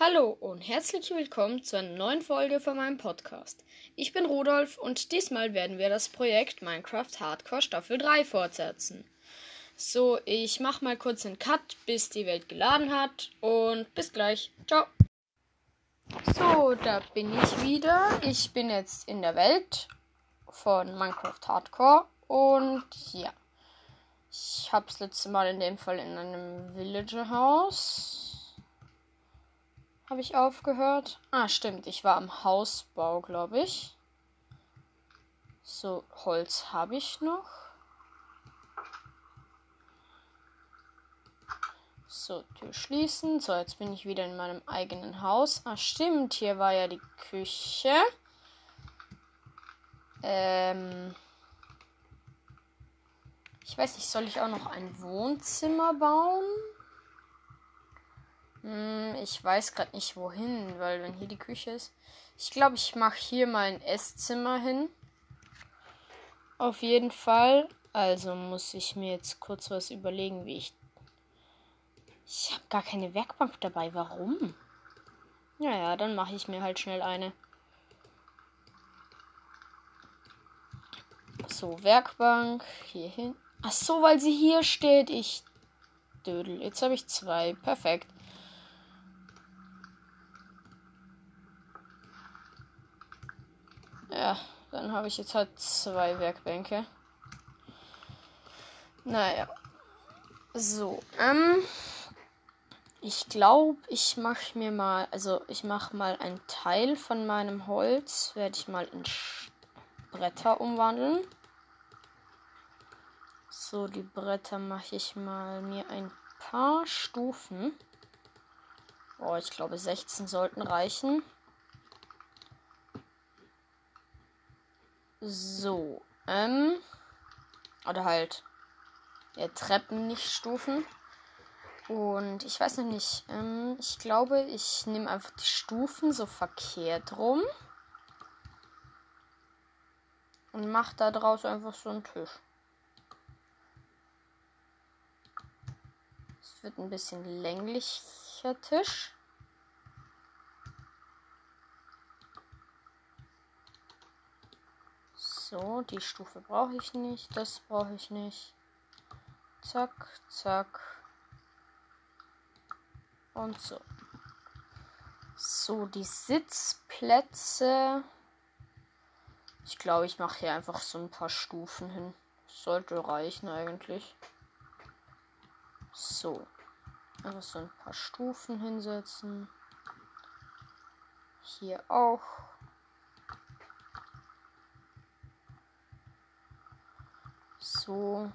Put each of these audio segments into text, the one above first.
Hallo und herzlich willkommen zu einer neuen Folge von meinem Podcast. Ich bin Rudolf und diesmal werden wir das Projekt Minecraft Hardcore Staffel 3 fortsetzen. So, ich mache mal kurz einen Cut, bis die Welt geladen hat und bis gleich. Ciao. So, da bin ich wieder. Ich bin jetzt in der Welt von Minecraft Hardcore und ja. Ich habe das letzte Mal in dem Fall in einem Villager-Haus habe ich aufgehört. Ah, stimmt. Ich war am Hausbau, glaube ich. So, Holz habe ich noch. So, Tür schließen. So, jetzt bin ich wieder in meinem eigenen Haus. Ah, stimmt. Hier war ja die Küche. Ähm. Ich weiß nicht, soll ich auch noch ein Wohnzimmer bauen? Hm, ich weiß gerade nicht wohin, weil wenn hier die Küche ist. Ich glaube, ich mache hier mal ein Esszimmer hin. Auf jeden Fall. Also muss ich mir jetzt kurz was überlegen, wie ich. Ich habe gar keine Werkbank dabei. Warum? Naja, dann mache ich mir halt schnell eine. So, Werkbank. Hier hin. Ach so, weil sie hier steht. Ich. Dödel. Jetzt habe ich zwei. Perfekt. Ja, dann habe ich jetzt halt zwei Werkbänke. Naja. So, ähm. Ich glaube, ich mache mir mal, also ich mache mal einen Teil von meinem Holz, werde ich mal in Bretter umwandeln. So, die Bretter mache ich mal mir ein paar Stufen. Oh, ich glaube 16 sollten reichen. So, ähm. Oder halt. Ja, Treppen, nicht Stufen. Und ich weiß noch nicht. Ähm, ich glaube, ich nehme einfach die Stufen so verkehrt rum. Und mache da draus einfach so einen Tisch. Es wird ein bisschen länglicher Tisch. So, die Stufe brauche ich nicht. Das brauche ich nicht. Zack, zack. Und so. So, die Sitzplätze. Ich glaube, ich mache hier einfach so ein paar Stufen hin. Sollte reichen eigentlich. So. Einfach so ein paar Stufen hinsetzen. Hier auch. So.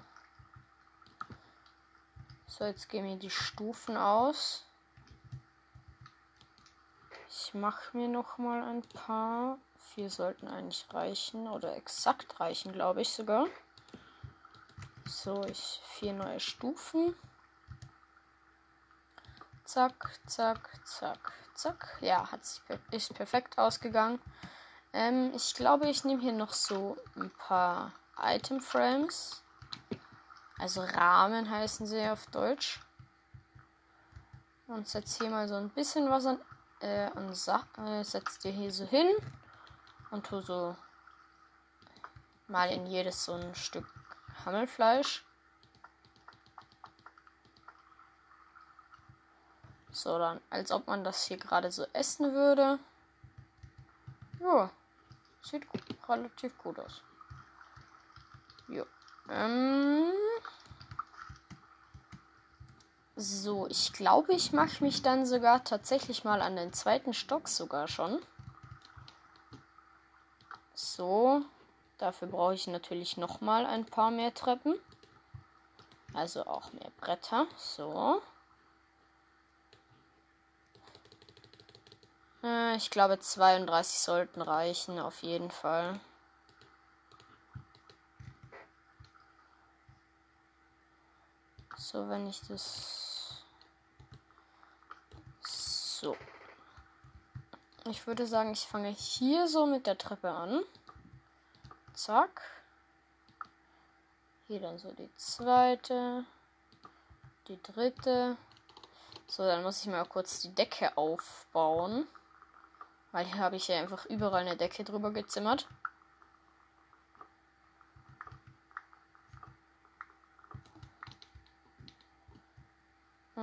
So, jetzt gehen mir die Stufen aus. Ich mache mir noch mal ein paar. Vier sollten eigentlich reichen oder exakt reichen, glaube ich sogar. So, ich vier neue Stufen. Zack, zack, zack, zack. Ja, hat sich ist perfekt ausgegangen. Ähm, ich glaube, ich nehme hier noch so ein paar Item Frames. Also Rahmen heißen sie auf Deutsch. Und setze hier mal so ein bisschen was an, äh, an. Äh, setz dir hier so hin und tu so mal in jedes so ein Stück Hammelfleisch. So, dann, als ob man das hier gerade so essen würde. Ja, sieht gut, relativ gut aus. Jo. Ähm. So, ich glaube, ich mache mich dann sogar tatsächlich mal an den zweiten Stock sogar schon. So, dafür brauche ich natürlich noch mal ein paar mehr Treppen. Also auch mehr Bretter. So. Äh, ich glaube, 32 sollten reichen, auf jeden Fall. So, wenn ich das. So. Ich würde sagen, ich fange hier so mit der Treppe an. Zack. Hier dann so die zweite. Die dritte. So, dann muss ich mal kurz die Decke aufbauen. Weil hier habe ich ja einfach überall eine Decke drüber gezimmert.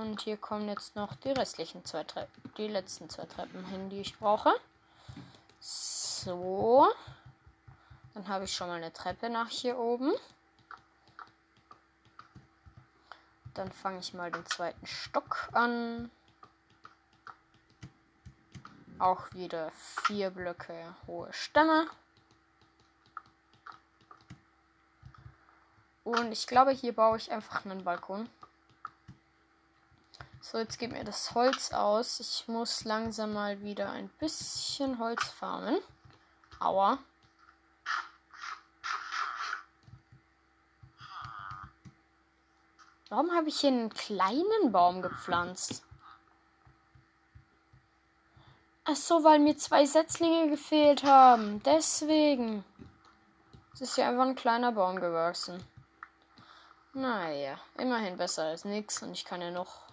Und hier kommen jetzt noch die restlichen zwei Treppen, die letzten zwei Treppen hin, die ich brauche. So. Dann habe ich schon mal eine Treppe nach hier oben. Dann fange ich mal den zweiten Stock an. Auch wieder vier Blöcke hohe Stämme. Und ich glaube, hier baue ich einfach einen Balkon. So, jetzt geht mir das Holz aus. Ich muss langsam mal wieder ein bisschen Holz farmen. Aua. Warum habe ich hier einen kleinen Baum gepflanzt? Ach so, weil mir zwei Setzlinge gefehlt haben. Deswegen. Es ist ja einfach ein kleiner Baum gewachsen. Naja, immerhin besser als nichts. Und ich kann ja noch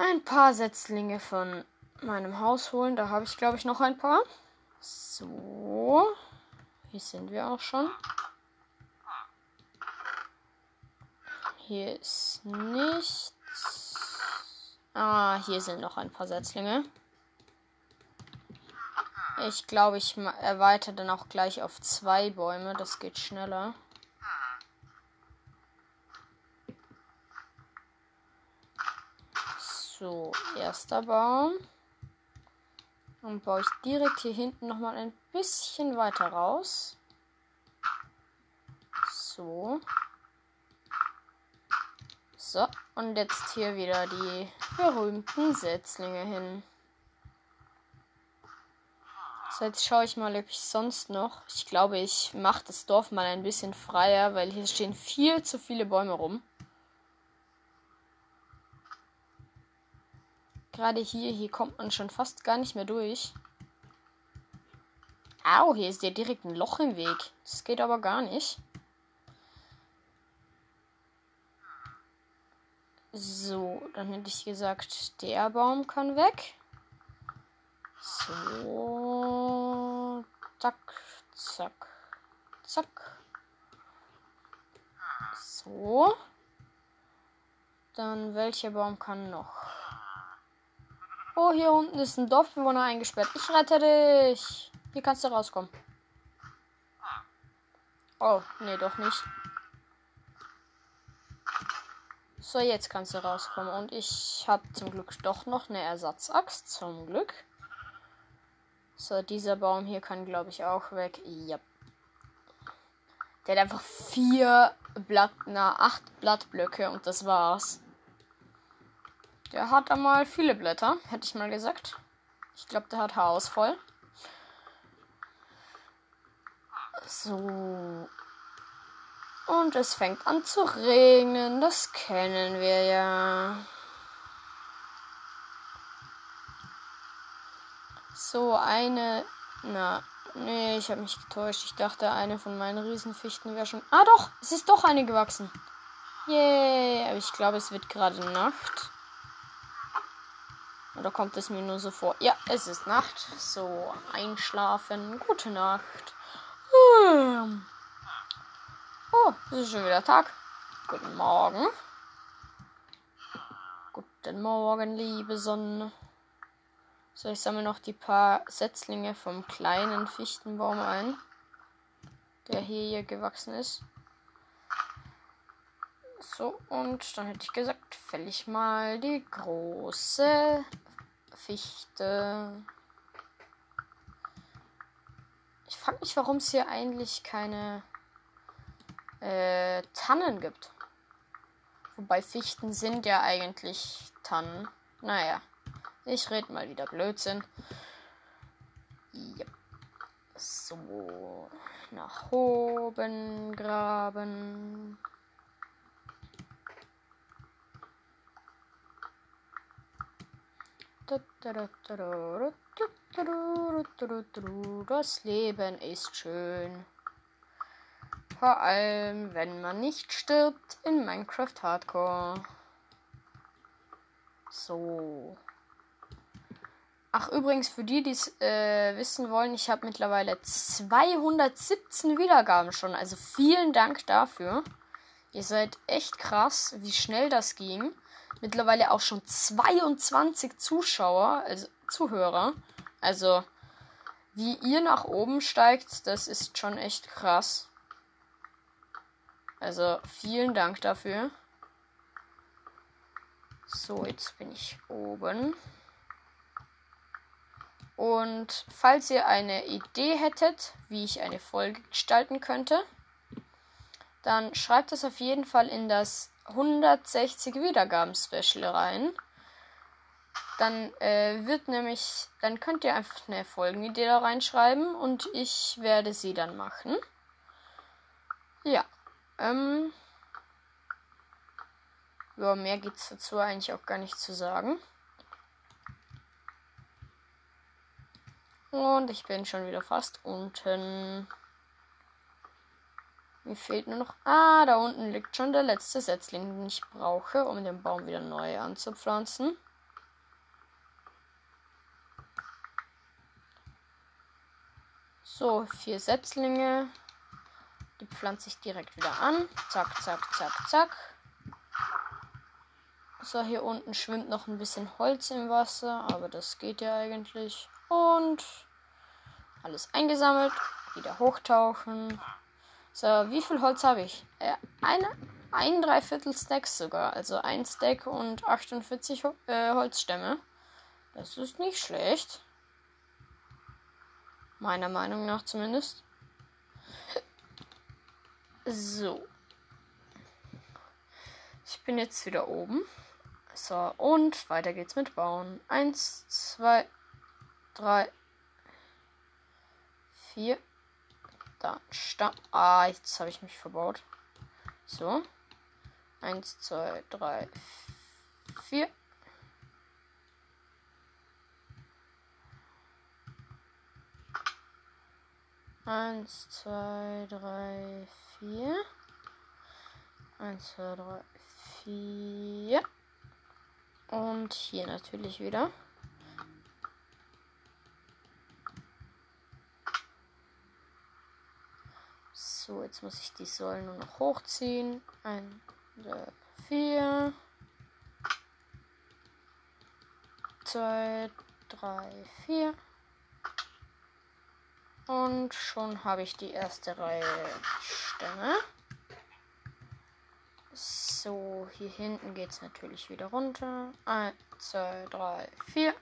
ein paar Setzlinge von meinem Haus holen. Da habe ich, glaube ich, noch ein paar. So. Hier sind wir auch schon. Hier ist nichts. Ah, hier sind noch ein paar Setzlinge. Ich glaube, ich erweitere dann auch gleich auf zwei Bäume. Das geht schneller. So, erster Baum. Dann baue ich direkt hier hinten nochmal ein bisschen weiter raus. So. So, und jetzt hier wieder die berühmten Setzlinge hin. So, jetzt schaue ich mal, ob ich sonst noch. Ich glaube, ich mache das Dorf mal ein bisschen freier, weil hier stehen viel zu viele Bäume rum. Gerade hier, hier kommt man schon fast gar nicht mehr durch. Au, hier ist ja direkt ein Loch im Weg. Das geht aber gar nicht. So, dann hätte ich gesagt, der Baum kann weg. So. Zack, zack, zack. So. Dann welcher Baum kann noch? Oh, hier unten ist ein Dorfbewohner eingesperrt. Ich rette dich. Hier kannst du rauskommen. Oh, nee, doch nicht. So, jetzt kannst du rauskommen. Und ich habe zum Glück doch noch eine Ersatzaxt. Zum Glück. So, dieser Baum hier kann, glaube ich, auch weg. Ja. Der hat einfach vier Blatt, na, acht Blattblöcke und das war's. Der hat einmal viele Blätter, hätte ich mal gesagt. Ich glaube, der hat Haus voll. So. Und es fängt an zu regnen. Das kennen wir ja. So, eine. Na, nee, ich habe mich getäuscht. Ich dachte, eine von meinen Riesenfichten wäre schon. Ah, doch! Es ist doch eine gewachsen. Yay! Aber ich glaube, es wird gerade Nacht. Oder kommt es mir nur so vor? Ja, es ist Nacht. So, einschlafen. Gute Nacht. Hm. Oh, es ist schon wieder Tag. Guten Morgen. Guten Morgen, liebe Sonne. So, ich sammle noch die paar Setzlinge vom kleinen Fichtenbaum ein, der hier, hier gewachsen ist. So, und dann hätte ich gesagt, fäll ich mal die große Fichte. Ich frage mich, warum es hier eigentlich keine äh, Tannen gibt. Wobei Fichten sind ja eigentlich Tannen. Naja, ich rede mal wieder Blödsinn. Ja. So, nach oben graben. Das Leben ist schön. Vor allem, wenn man nicht stirbt in Minecraft Hardcore. So. Ach, übrigens, für die, die es äh, wissen wollen, ich habe mittlerweile 217 Wiedergaben schon. Also vielen Dank dafür. Ihr seid echt krass, wie schnell das ging. Mittlerweile auch schon 22 Zuschauer, also Zuhörer. Also, wie ihr nach oben steigt, das ist schon echt krass. Also, vielen Dank dafür. So, jetzt bin ich oben. Und falls ihr eine Idee hättet, wie ich eine Folge gestalten könnte, dann schreibt es auf jeden Fall in das 160 Wiedergaben Special rein. Dann äh, wird nämlich, dann könnt ihr einfach eine Folgenidee da reinschreiben und ich werde sie dann machen. Ja. Ähm. Ja, mehr gibt's dazu eigentlich auch gar nicht zu sagen. Und ich bin schon wieder fast unten. Mir fehlt nur noch. Ah, da unten liegt schon der letzte Setzling, den ich brauche, um den Baum wieder neu anzupflanzen. So, vier Setzlinge. Die pflanze ich direkt wieder an. Zack, zack, zack, zack. So, hier unten schwimmt noch ein bisschen Holz im Wasser, aber das geht ja eigentlich. Und alles eingesammelt. Wieder hochtauchen. So, wie viel Holz habe ich? Äh, eine, ein Dreiviertel Stacks sogar. Also ein Stack und 48 äh, Holzstämme. Das ist nicht schlecht. Meiner Meinung nach zumindest. So. Ich bin jetzt wieder oben. So, und weiter geht's mit Bauen. Eins, zwei, drei, vier. Da, Stamm. Ah, jetzt habe ich mich verbaut. So. Eins, zwei, drei, vier. Eins, zwei, drei, vier. Eins, zwei, drei, vier. Und hier natürlich wieder. So, jetzt muss ich die Säulen nur noch hochziehen. Ein, zwei, vier. Zwei, drei, vier. Und schon habe ich die erste Reihe Stämme. So, hier hinten geht es natürlich wieder runter. 1, 2, 3, 4.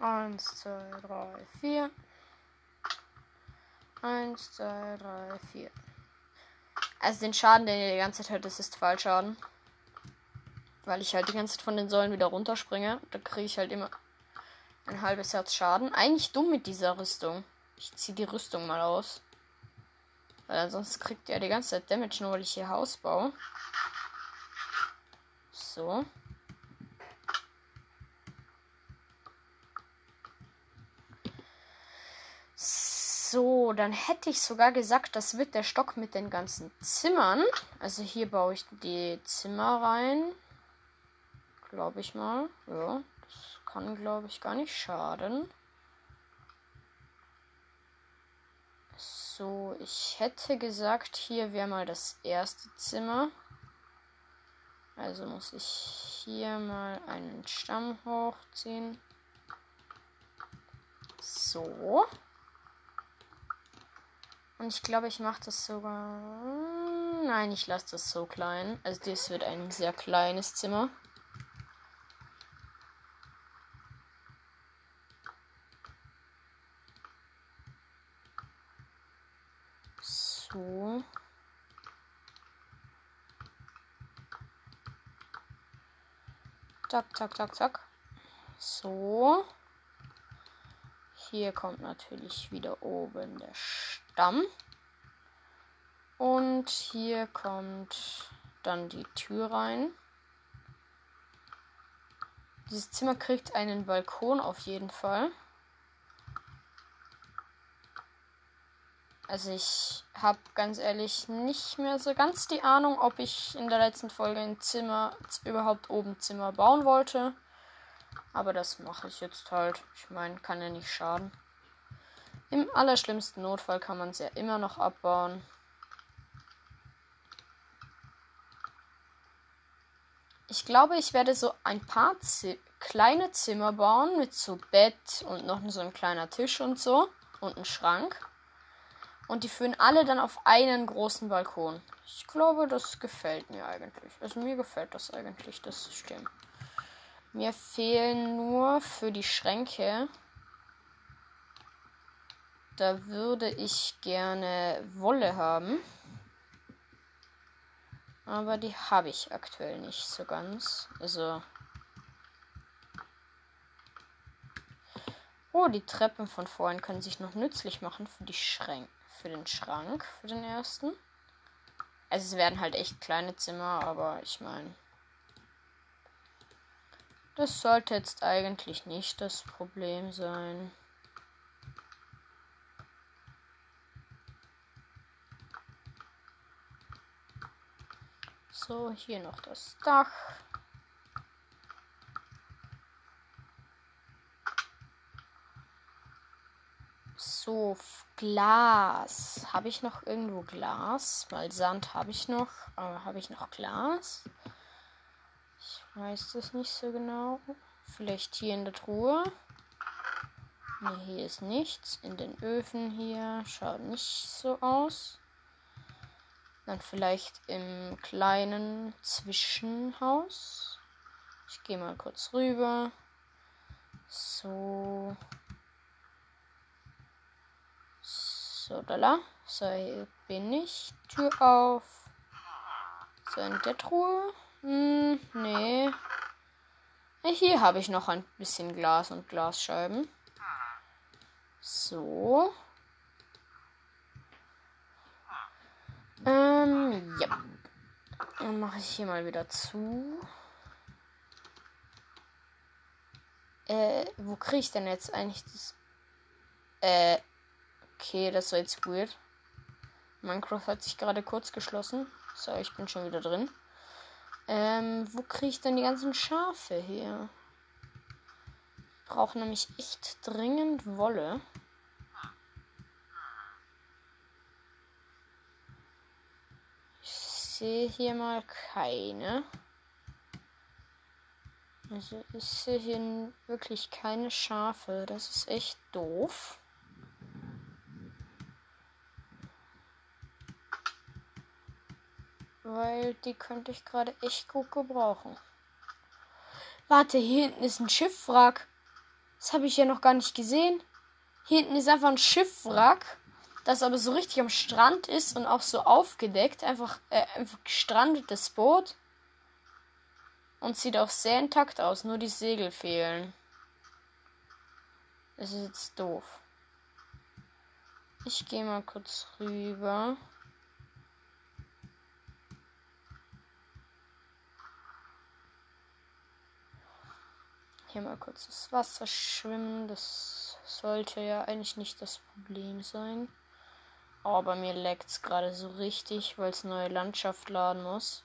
1, 2, 3, 4. 1, 2, 3, 4. Also den Schaden, den ihr die ganze Zeit hört, das ist Fallschaden. Weil ich halt die ganze Zeit von den Säulen wieder runterspringe. Da kriege ich halt immer ein halbes Herz Schaden. Eigentlich dumm mit dieser Rüstung. Ich ziehe die Rüstung mal aus. Weil ansonsten kriegt er die ganze Zeit Damage, nur weil ich hier Haus baue. So. So, dann hätte ich sogar gesagt, das wird der Stock mit den ganzen Zimmern. Also hier baue ich die Zimmer rein. Glaube ich mal. Ja, das kann, glaube ich, gar nicht schaden. So, ich hätte gesagt, hier wäre mal das erste Zimmer. Also muss ich hier mal einen Stamm hochziehen. So. Und ich glaube, ich mache das sogar. Nein, ich lasse das so klein. Also das wird ein sehr kleines Zimmer. So. Zack, zack, zack, zack. So. Hier kommt natürlich wieder oben der Stamm. Und hier kommt dann die Tür rein. Dieses Zimmer kriegt einen Balkon auf jeden Fall. Also ich habe ganz ehrlich nicht mehr so ganz die Ahnung, ob ich in der letzten Folge ein Zimmer überhaupt oben Zimmer bauen wollte. Aber das mache ich jetzt halt. Ich meine, kann ja nicht schaden. Im allerschlimmsten Notfall kann man es ja immer noch abbauen. Ich glaube, ich werde so ein paar Z kleine Zimmer bauen mit so Bett und noch so ein kleiner Tisch und so und ein Schrank. Und die führen alle dann auf einen großen Balkon. Ich glaube, das gefällt mir eigentlich. Also mir gefällt das eigentlich, das System. Mir fehlen nur für die Schränke. Da würde ich gerne Wolle haben. Aber die habe ich aktuell nicht so ganz. Also. Oh, die Treppen von vorhin können sich noch nützlich machen für die Schränke für den Schrank, für den ersten. Also es werden halt echt kleine Zimmer, aber ich meine, das sollte jetzt eigentlich nicht das Problem sein. So, hier noch das Dach. So, Glas. Habe ich noch irgendwo Glas? Weil Sand habe ich noch. Aber habe ich noch Glas? Ich weiß das nicht so genau. Vielleicht hier in der Truhe. Ne, hier ist nichts. In den Öfen hier schaut nicht so aus. Dann vielleicht im kleinen Zwischenhaus. Ich gehe mal kurz rüber. So. So, da. So, hier bin ich. Tür auf. So, in der Truhe. Hm, nee. Hier habe ich noch ein bisschen Glas und Glasscheiben. So. Ähm, ja. Dann mache ich hier mal wieder zu. Äh, wo kriege ich denn jetzt eigentlich das? Äh, Okay, das war jetzt weird. Minecraft hat sich gerade kurz geschlossen. So, ich bin schon wieder drin. Ähm, wo kriege ich denn die ganzen Schafe her? Ich brauche nämlich echt dringend Wolle. Ich sehe hier mal keine. Also ich sehe hier wirklich keine Schafe. Das ist echt doof. Weil die könnte ich gerade echt gut gebrauchen. Warte, hier hinten ist ein Schiffwrack. Das habe ich ja noch gar nicht gesehen. Hier hinten ist einfach ein Schiffwrack, das aber so richtig am Strand ist und auch so aufgedeckt. Einfach, äh, einfach gestrandetes Boot. Und sieht auch sehr intakt aus, nur die Segel fehlen. Das ist jetzt doof. Ich gehe mal kurz rüber. Hier mal kurz das Wasser schwimmen. Das sollte ja eigentlich nicht das Problem sein. Aber mir leckt es gerade so richtig, weil es neue Landschaft laden muss.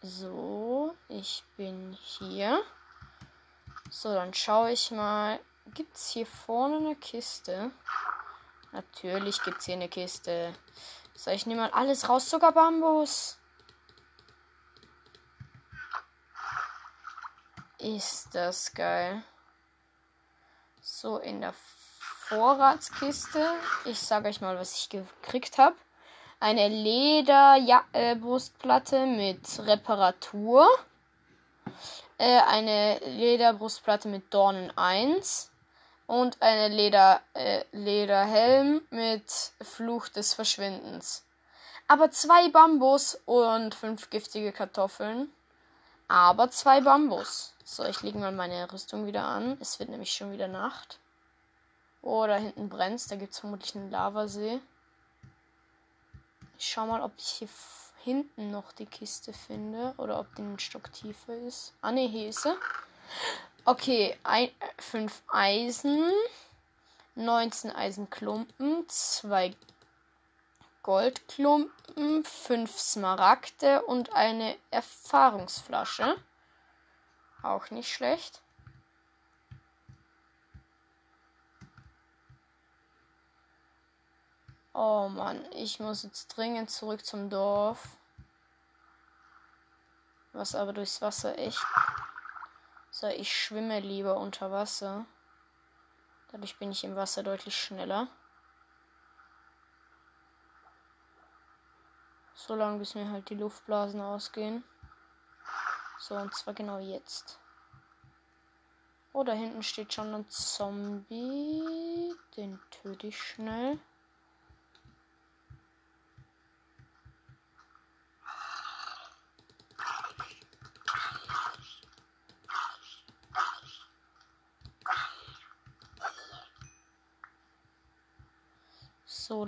So, ich bin hier. So, dann schaue ich mal. Gibt es hier vorne eine Kiste? Natürlich gibt es hier eine Kiste. So, ich nehme mal alles raus, sogar Bambus. Ist das geil. So, in der Vorratskiste. Ich sage euch mal, was ich gekriegt habe. Eine Lederbrustplatte äh, mit Reparatur. Äh, eine Lederbrustplatte mit Dornen 1. Und eine Leder, äh, Lederhelm mit Fluch des Verschwindens. Aber zwei Bambus und fünf giftige Kartoffeln. Aber zwei Bambus. So, ich lege mal meine Rüstung wieder an. Es wird nämlich schon wieder Nacht. Oh, da hinten brennt Da gibt es vermutlich einen Lavasee. Ich schau mal, ob ich hier hinten noch die Kiste finde. Oder ob die ein Stock tiefer ist. Ah, ne, hier ist sie. Okay, ein, fünf Eisen. 19 Eisenklumpen, 2 Goldklumpen, 5 Smaragde und eine Erfahrungsflasche. Auch nicht schlecht. Oh Mann, ich muss jetzt dringend zurück zum Dorf. Was aber durchs Wasser echt. So, ich schwimme lieber unter Wasser. Dadurch bin ich im Wasser deutlich schneller. So lange bis mir halt die Luftblasen ausgehen. So, und zwar genau jetzt. Oh, da hinten steht schon ein Zombie. Den töte ich schnell.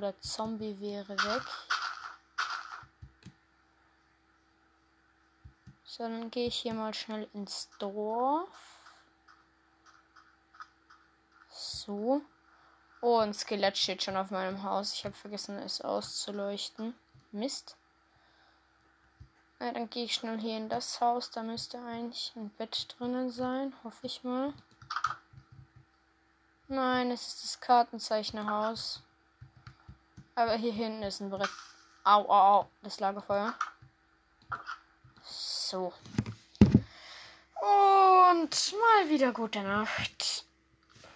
So, der Zombie wäre weg. So, dann gehe ich hier mal schnell ins Dorf. So. Oh, ein Skelett steht schon auf meinem Haus. Ich habe vergessen, es auszuleuchten. Mist. Ja, dann gehe ich schnell hier in das Haus. Da müsste eigentlich ein Bett drinnen sein. Hoffe ich mal. Nein, es ist das Kartenzeichnerhaus. Aber hier hinten ist ein Brett. Au, au, au. Das Lagerfeuer. So. Und mal wieder gute Nacht.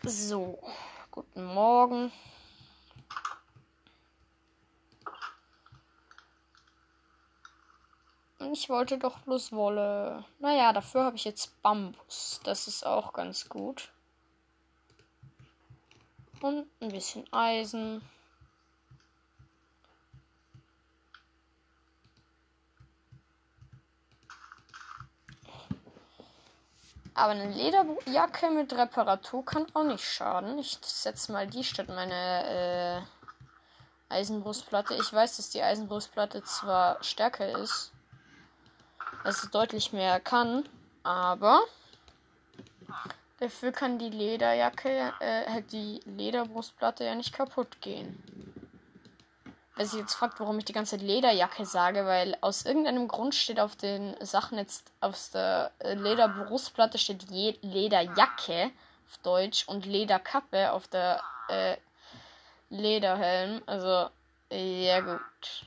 So. Guten Morgen. Ich wollte doch bloß Wolle. Naja, dafür habe ich jetzt Bambus. Das ist auch ganz gut. Und ein bisschen Eisen. Aber eine Lederjacke mit Reparatur kann auch nicht schaden. Ich setze mal die statt meine äh, Eisenbrustplatte. Ich weiß, dass die Eisenbrustplatte zwar stärker ist, also deutlich mehr kann, aber dafür kann die Lederjacke, äh, die Lederbrustplatte ja nicht kaputt gehen. Wer sich jetzt fragt, warum ich die ganze Lederjacke sage, weil aus irgendeinem Grund steht auf den Sachen jetzt auf der äh, Lederbrustplatte steht Je Lederjacke auf Deutsch und Lederkappe auf der äh, Lederhelm. Also, ja gut.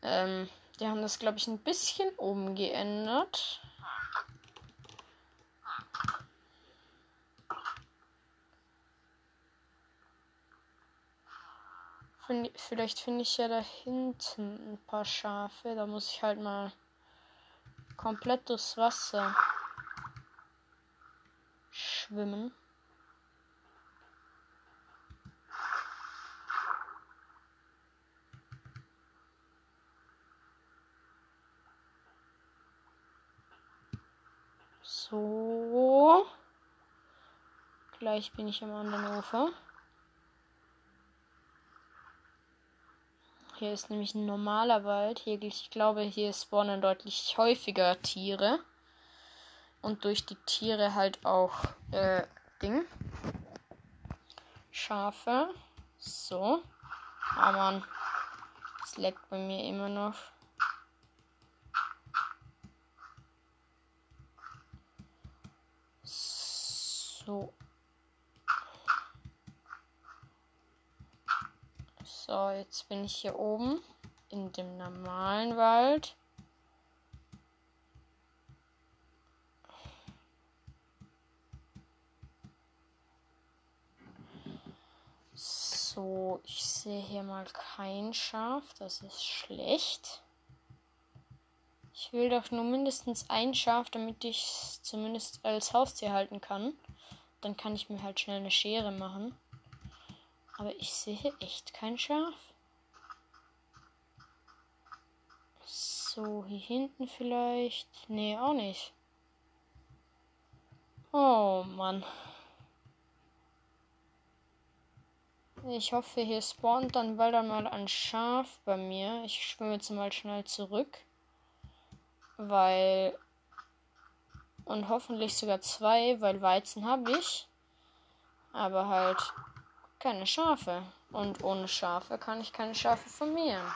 Ähm, die haben das, glaube ich, ein bisschen umgeändert. Find, vielleicht finde ich ja da hinten ein paar Schafe. Da muss ich halt mal komplett durchs Wasser schwimmen. So. Gleich bin ich am anderen Ufer. Hier ist nämlich ein normaler Wald. Hier, ich glaube, hier spawnen deutlich häufiger Tiere. Und durch die Tiere halt auch äh, Ding. Schafe. So. Ah man. Es leckt bei mir immer noch. So. So, jetzt bin ich hier oben in dem normalen Wald. So, ich sehe hier mal kein Schaf. Das ist schlecht. Ich will doch nur mindestens ein Schaf, damit ich es zumindest als Haustier halten kann. Dann kann ich mir halt schnell eine Schere machen. Aber ich sehe echt kein Schaf. So, hier hinten vielleicht. Nee, auch nicht. Oh Mann. Ich hoffe, hier spawnt dann bald einmal ein Schaf bei mir. Ich schwimme jetzt mal schnell zurück. Weil. Und hoffentlich sogar zwei, weil Weizen habe ich. aber halt keine Schafe. Und ohne Schafe kann ich keine Schafe vermehren.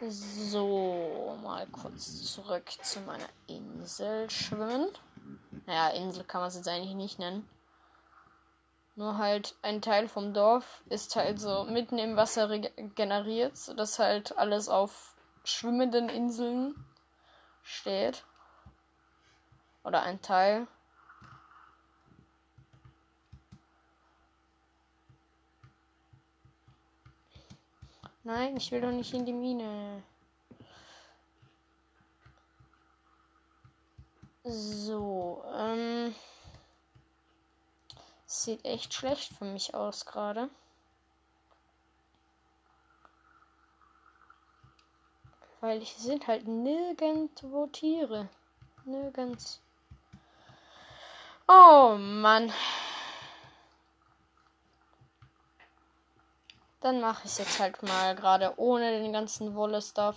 So, mal kurz zurück zu meiner Insel schwimmen. Naja, Insel kann man es jetzt eigentlich nicht nennen. Nur halt ein Teil vom Dorf ist halt so mitten im Wasser generiert, sodass halt alles auf schwimmenden Inseln steht. Oder ein Teil. Nein, ich will doch nicht in die Mine. So, ähm. Sieht echt schlecht für mich aus gerade. Weil ich sind halt nirgendwo Tiere. Nirgends. Oh Mann. Dann mache ich es jetzt halt mal gerade ohne den ganzen Wolle-Stuff.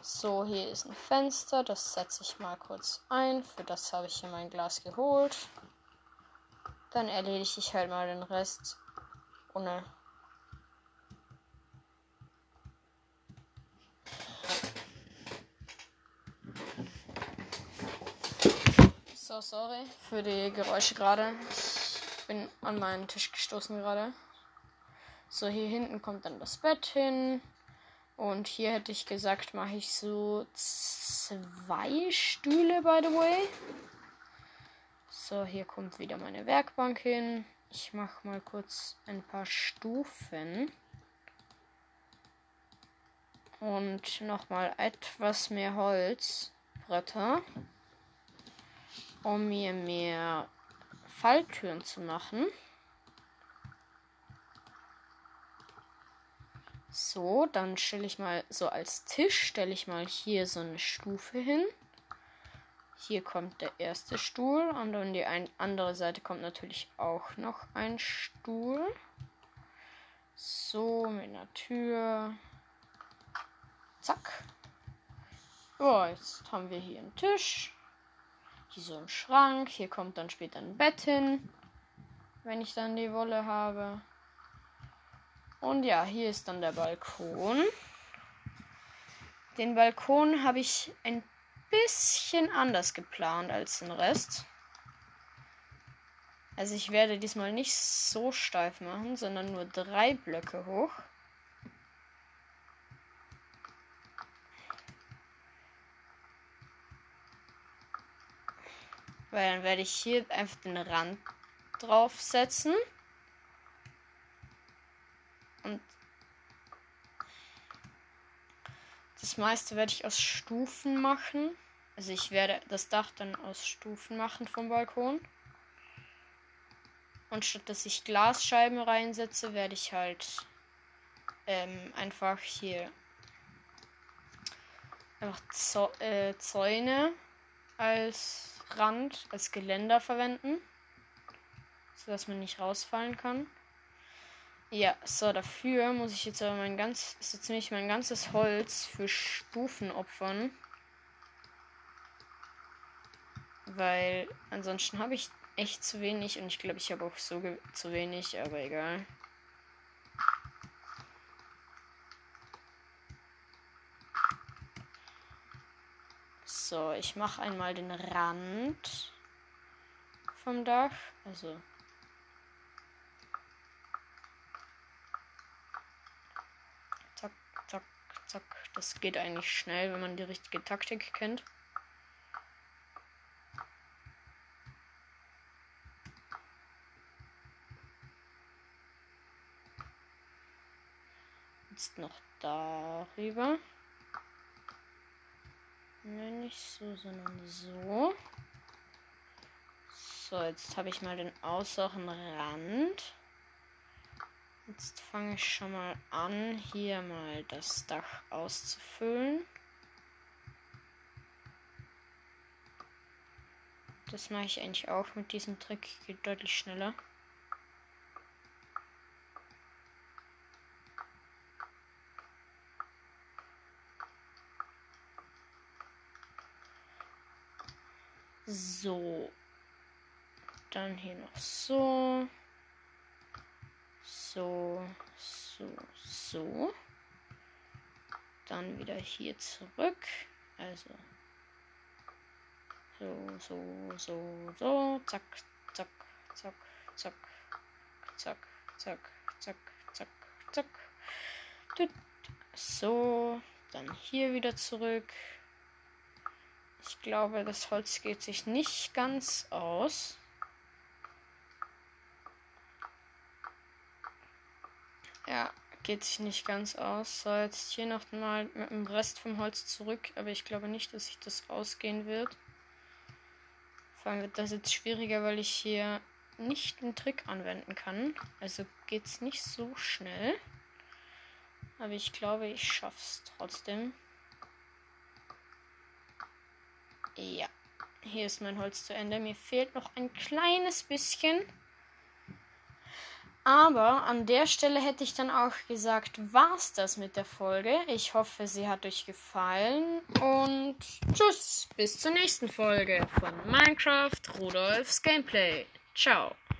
So, hier ist ein Fenster. Das setze ich mal kurz ein. Für das habe ich hier mein Glas geholt. Dann erledige ich halt mal den Rest ohne. So, sorry für die Geräusche gerade. Ich bin an meinen Tisch gestoßen gerade. So, hier hinten kommt dann das Bett hin. Und hier hätte ich gesagt, mache ich so zwei Stühle, by the way. So, hier kommt wieder meine Werkbank hin. Ich mache mal kurz ein paar Stufen. Und nochmal etwas mehr Holzbretter. Um mir mehr Falltüren zu machen. So, dann stelle ich mal so als Tisch, stelle ich mal hier so eine Stufe hin. Hier kommt der erste Stuhl und an die andere Seite kommt natürlich auch noch ein Stuhl. So, mit einer Tür. Zack. So, jetzt haben wir hier einen Tisch. Hier so ein Schrank. Hier kommt dann später ein Bett hin. Wenn ich dann die Wolle habe. Und ja, hier ist dann der Balkon. Den Balkon habe ich ein bisschen anders geplant als den Rest. Also ich werde diesmal nicht so steif machen, sondern nur drei Blöcke hoch. Weil dann werde ich hier einfach den Rand draufsetzen. Und das meiste werde ich aus Stufen machen. Also ich werde das Dach dann aus Stufen machen vom Balkon. Und statt dass ich Glasscheiben reinsetze, werde ich halt ähm, einfach hier einfach äh, Zäune als Rand, als Geländer verwenden. Sodass man nicht rausfallen kann. Ja, so dafür muss ich jetzt aber mein ganz, so ziemlich mein ganzes Holz für Stufen opfern. Weil ansonsten habe ich echt zu wenig und ich glaube, ich habe auch so zu wenig, aber egal. So, ich mache einmal den Rand vom Dach. Also Zack. Das geht eigentlich schnell, wenn man die richtige Taktik kennt. Jetzt noch darüber. Ne, nicht so, sondern so. So, jetzt habe ich mal den äußeren Rand. Jetzt fange ich schon mal an, hier mal das Dach auszufüllen. Das mache ich eigentlich auch mit diesem Trick, geht deutlich schneller. Dann hier noch so. So, so, so. Dann wieder hier zurück. Also. So, so, so, so. Zack, zack, zack, zack, zack, zack, zack, zack, zack. So, dann hier wieder zurück. Ich glaube, das Holz geht sich nicht ganz aus. Ja, geht sich nicht ganz aus. So, jetzt hier noch mal mit dem Rest vom Holz zurück. Aber ich glaube nicht, dass sich das ausgehen wird. Vor allem wird das jetzt schwieriger, weil ich hier nicht einen Trick anwenden kann. Also geht es nicht so schnell. Aber ich glaube, ich schaff's trotzdem. Ja, hier ist mein Holz zu Ende. Mir fehlt noch ein kleines bisschen. Aber an der Stelle hätte ich dann auch gesagt, war's das mit der Folge. Ich hoffe, sie hat euch gefallen und tschüss, bis zur nächsten Folge von Minecraft Rudolfs Gameplay. Ciao.